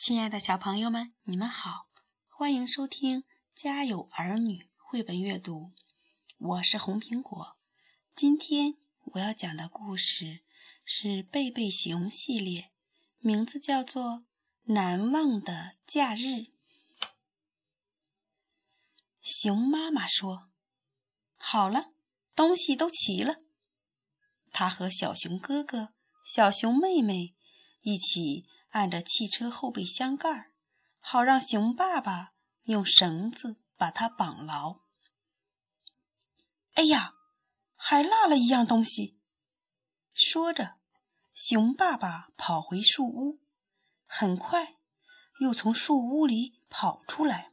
亲爱的小朋友们，你们好，欢迎收听《家有儿女》绘本阅读。我是红苹果。今天我要讲的故事是贝贝熊系列，名字叫做《难忘的假日》。熊妈妈说：“好了，东西都齐了。”她和小熊哥哥、小熊妹妹一起。按着汽车后备箱盖，好让熊爸爸用绳子把它绑牢。哎呀，还落了一样东西！说着，熊爸爸跑回树屋，很快又从树屋里跑出来。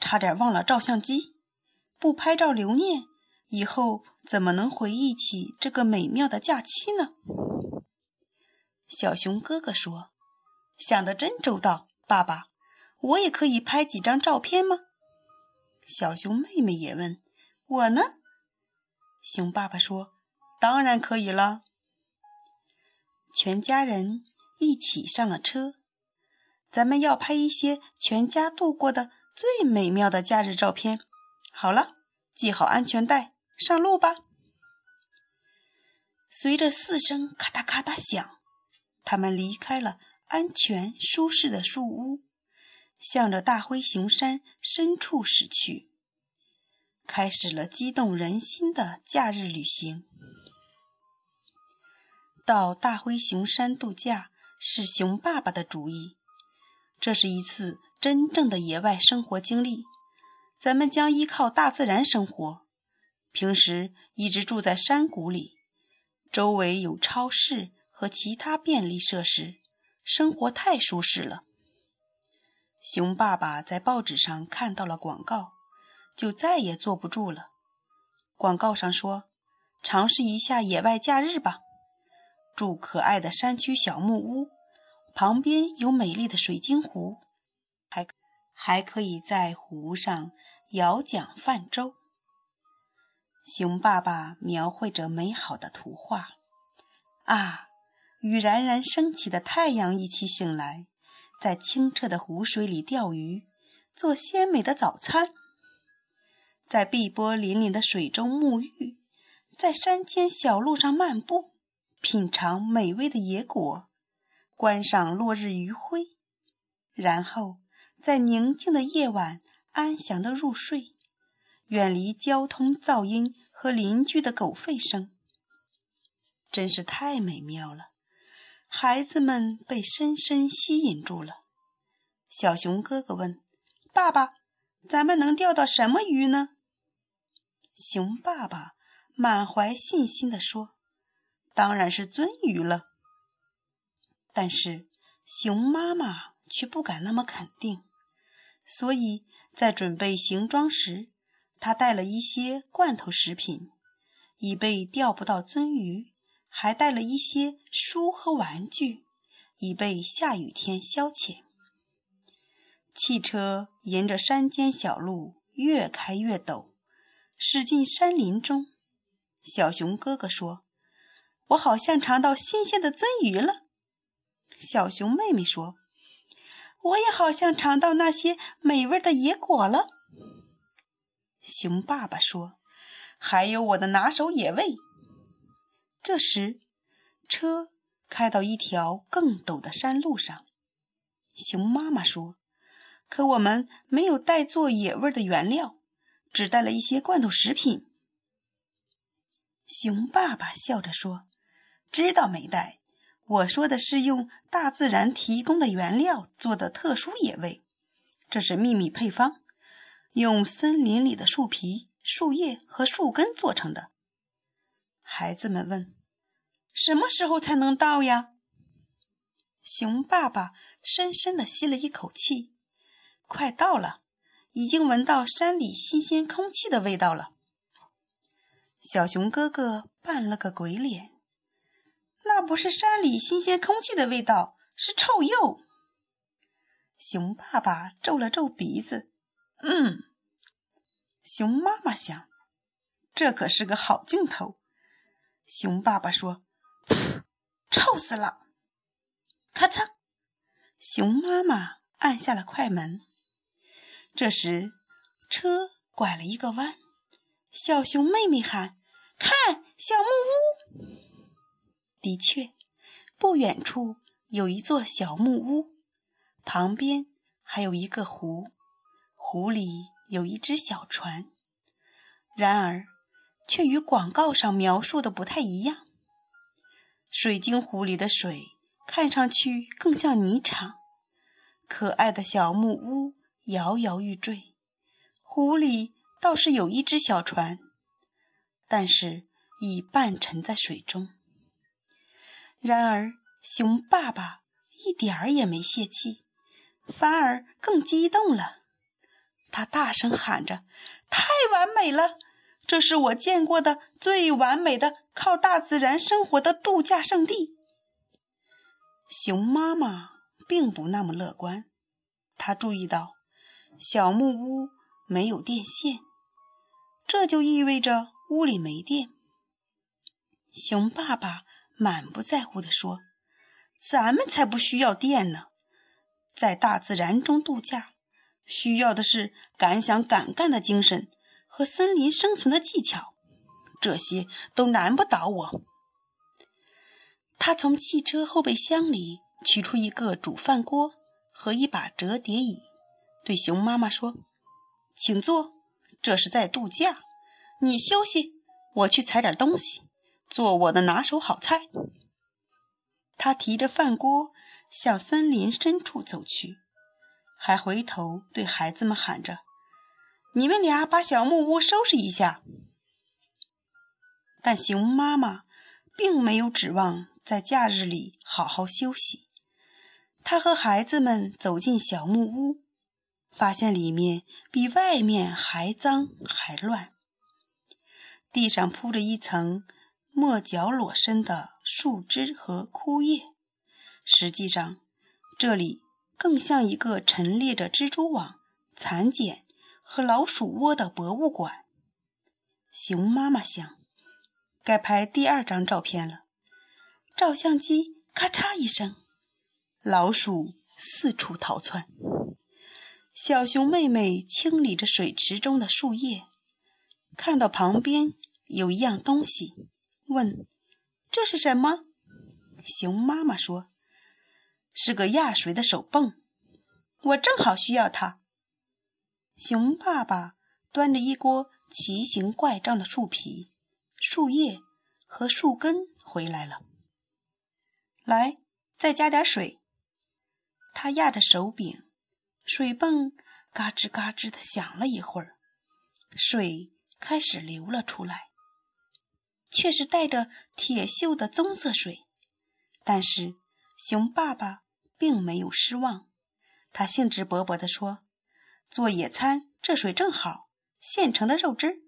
差点忘了照相机，不拍照留念，以后怎么能回忆起这个美妙的假期呢？小熊哥哥说：“想得真周到，爸爸，我也可以拍几张照片吗？”小熊妹妹也问：“我呢？”熊爸爸说：“当然可以了。”全家人一起上了车，咱们要拍一些全家度过的最美妙的假日照片。好了，系好安全带，上路吧。随着四声咔嗒咔嗒响。他们离开了安全舒适的树屋，向着大灰熊山深处驶去，开始了激动人心的假日旅行。到大灰熊山度假是熊爸爸的主意，这是一次真正的野外生活经历。咱们将依靠大自然生活，平时一直住在山谷里，周围有超市。和其他便利设施，生活太舒适了。熊爸爸在报纸上看到了广告，就再也坐不住了。广告上说：“尝试一下野外假日吧，住可爱的山区小木屋，旁边有美丽的水晶湖，还还可以在湖上摇桨泛舟。”熊爸爸描绘着美好的图画啊！与冉冉升起的太阳一起醒来，在清澈的湖水里钓鱼，做鲜美的早餐；在碧波粼粼的水中沐浴，在山间小路上漫步，品尝美味的野果，观赏落日余晖，然后在宁静的夜晚安详的入睡，远离交通噪音和邻居的狗吠声，真是太美妙了。孩子们被深深吸引住了。小熊哥哥问：“爸爸，咱们能钓到什么鱼呢？”熊爸爸满怀信心地说：“当然是鳟鱼了。”但是熊妈妈却不敢那么肯定，所以在准备行装时，她带了一些罐头食品，以备钓不到鳟鱼。还带了一些书和玩具，以备下雨天消遣。汽车沿着山间小路越开越陡，驶进山林中。小熊哥哥说：“我好像尝到新鲜的鳟鱼了。”小熊妹妹说：“我也好像尝到那些美味的野果了。”熊爸爸说：“还有我的拿手野味。”这时，车开到一条更陡的山路上。熊妈妈说：“可我们没有带做野味的原料，只带了一些罐头食品。”熊爸爸笑着说：“知道没带？我说的是用大自然提供的原料做的特殊野味，这是秘密配方，用森林里的树皮、树叶和树根做成的。”孩子们问。什么时候才能到呀？熊爸爸深深地吸了一口气，快到了，已经闻到山里新鲜空气的味道了。小熊哥哥扮了个鬼脸，那不是山里新鲜空气的味道，是臭鼬。熊爸爸皱了皱鼻子，嗯。熊妈妈想，这可是个好镜头。熊爸爸说。臭死了！咔嚓，熊妈妈按下了快门。这时，车拐了一个弯，小熊妹妹喊：“看，小木屋！”的确，不远处有一座小木屋，旁边还有一个湖，湖里有一只小船。然而，却与广告上描述的不太一样。水晶湖里的水看上去更像泥场，可爱的小木屋摇摇欲坠。湖里倒是有一只小船，但是已半沉在水中。然而，熊爸爸一点儿也没泄气，反而更激动了。他大声喊着：“太完美了！这是我见过的最完美的靠大自然生活的度假胜地。”熊妈妈并不那么乐观，她注意到小木屋没有电线，这就意味着屋里没电。熊爸爸。满不在乎地说：“咱们才不需要电呢，在大自然中度假，需要的是敢想敢干的精神和森林生存的技巧，这些都难不倒我。”他从汽车后备箱里取出一个煮饭锅和一把折叠椅，对熊妈妈说：“请坐，这是在度假，你休息，我去采点东西。”做我的拿手好菜。他提着饭锅向森林深处走去，还回头对孩子们喊着：“你们俩把小木屋收拾一下。”但熊妈妈并没有指望在假日里好好休息。她和孩子们走进小木屋，发现里面比外面还脏还乱，地上铺着一层。没脚裸身的树枝和枯叶，实际上这里更像一个陈列着蜘蛛网、蚕茧和老鼠窝的博物馆。熊妈妈想，该拍第二张照片了。照相机咔嚓一声，老鼠四处逃窜。小熊妹妹清理着水池中的树叶，看到旁边有一样东西。问：“这是什么？”熊妈妈说：“是个压水的手泵，我正好需要它。”熊爸爸端着一锅奇形怪状的树皮、树叶和树根回来了。来，再加点水。他压着手柄，水泵嘎吱嘎吱的响了一会儿，水开始流了出来。却是带着铁锈的棕色水，但是熊爸爸并没有失望，他兴致勃勃地说：“做野餐，这水正好，现成的肉汁。”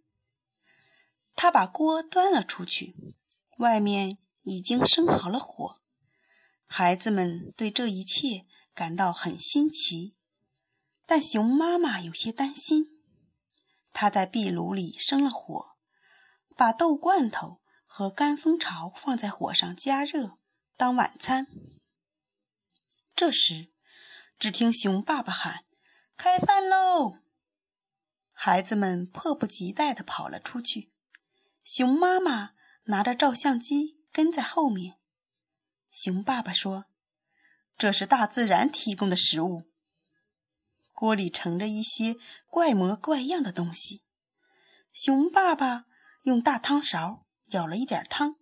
他把锅端了出去，外面已经生好了火。孩子们对这一切感到很新奇，但熊妈妈有些担心。她在壁炉里生了火。把豆罐头和干蜂巢放在火上加热当晚餐。这时，只听熊爸爸喊：“开饭喽！”孩子们迫不及待地跑了出去。熊妈妈拿着照相机跟在后面。熊爸爸说：“这是大自然提供的食物。”锅里盛着一些怪模怪样的东西。熊爸爸。用大汤勺舀了一点汤，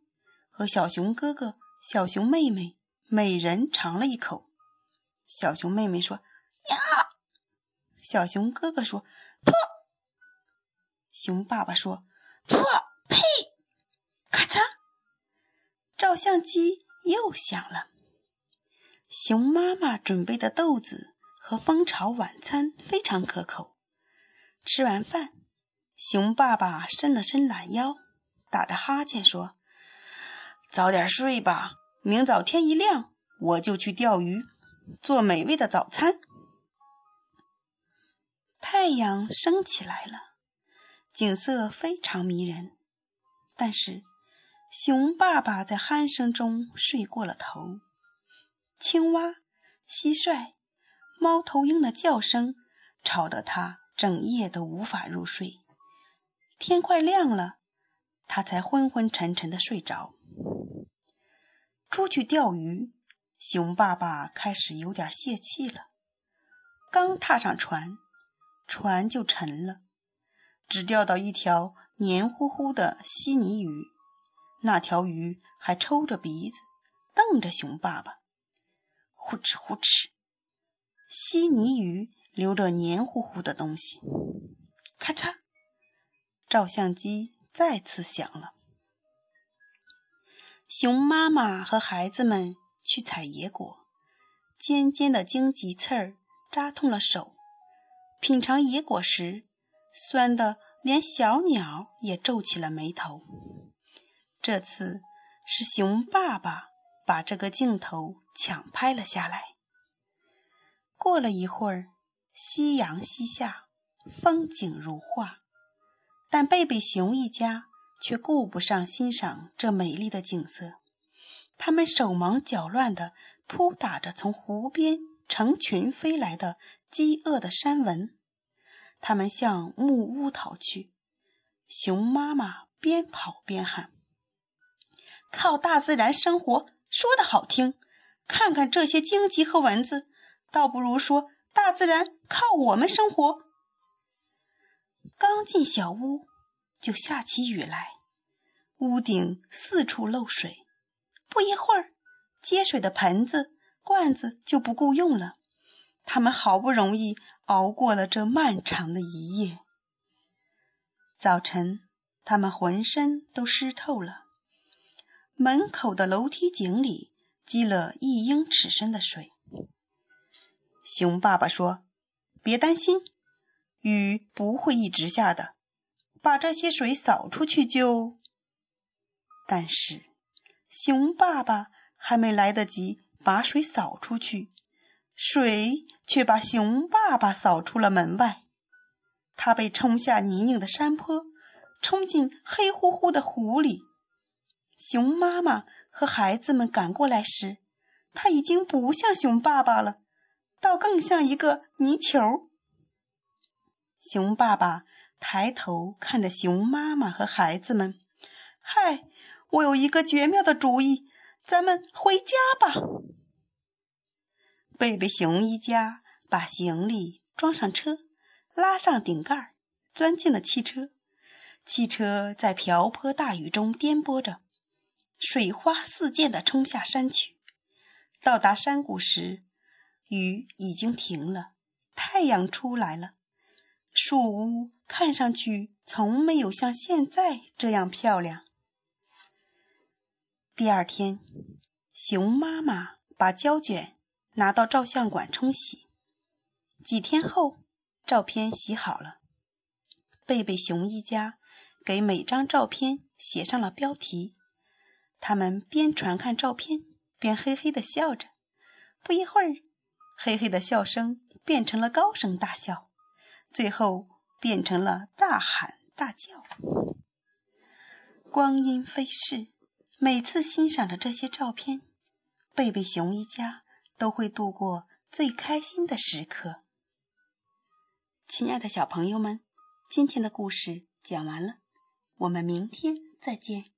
和小熊哥哥、小熊妹妹每人尝了一口。小熊妹妹说：“呀！”小熊哥哥说：“破！”熊爸爸说：“破！”呸！咔嚓！照相机又响了。熊妈妈准备的豆子和蜂巢晚餐非常可口。吃完饭。熊爸爸伸了伸懒腰，打着哈欠说：“早点睡吧，明早天一亮我就去钓鱼，做美味的早餐。”太阳升起来了，景色非常迷人。但是熊爸爸在鼾声中睡过了头。青蛙蟋蟀、猫头鹰的叫声吵得他整夜都无法入睡。天快亮了，他才昏昏沉沉的睡着。出去钓鱼，熊爸爸开始有点泄气了。刚踏上船，船就沉了，只钓到一条黏糊糊的稀泥鱼。那条鱼还抽着鼻子，瞪着熊爸爸。呼哧呼哧，稀泥鱼流着黏糊糊的东西。咔嚓，照相机再次响了。熊妈妈和孩子们去采野果，尖尖的荆棘刺儿扎痛了手。品尝野果时，酸的连小鸟也皱起了眉头。这次是熊爸爸把这个镜头抢拍了下来。过了一会儿，夕阳西下，风景如画，但贝贝熊一家。却顾不上欣赏这美丽的景色，他们手忙脚乱地扑打着从湖边成群飞来的饥饿的山蚊。他们向木屋逃去。熊妈妈边跑边喊：“靠大自然生活，说的好听；看看这些荆棘和蚊子，倒不如说大自然靠我们生活。”刚进小屋。就下起雨来，屋顶四处漏水。不一会儿，接水的盆子、罐子就不够用了。他们好不容易熬过了这漫长的一夜。早晨，他们浑身都湿透了。门口的楼梯井里积了一英尺深的水。熊爸爸说：“别担心，雨不会一直下的。”把这些水扫出去就……但是熊爸爸还没来得及把水扫出去，水却把熊爸爸扫出了门外。他被冲下泥泞的山坡，冲进黑乎乎的湖里。熊妈妈和孩子们赶过来时，他已经不像熊爸爸了，倒更像一个泥球。熊爸爸。抬头看着熊妈妈和孩子们，嗨，我有一个绝妙的主意，咱们回家吧。贝贝熊一家把行李装上车，拉上顶盖，钻进了汽车。汽车在瓢泼大雨中颠簸着，水花四溅地冲下山去。到达山谷时，雨已经停了，太阳出来了。树屋看上去从没有像现在这样漂亮。第二天，熊妈妈把胶卷拿到照相馆冲洗。几天后，照片洗好了。贝贝熊一家给每张照片写上了标题。他们边传看照片，边嘿嘿的笑着。不一会儿，嘿嘿的笑声变成了高声大笑。最后变成了大喊大叫。光阴飞逝，每次欣赏着这些照片，贝贝熊一家都会度过最开心的时刻。亲爱的小朋友们，今天的故事讲完了，我们明天再见。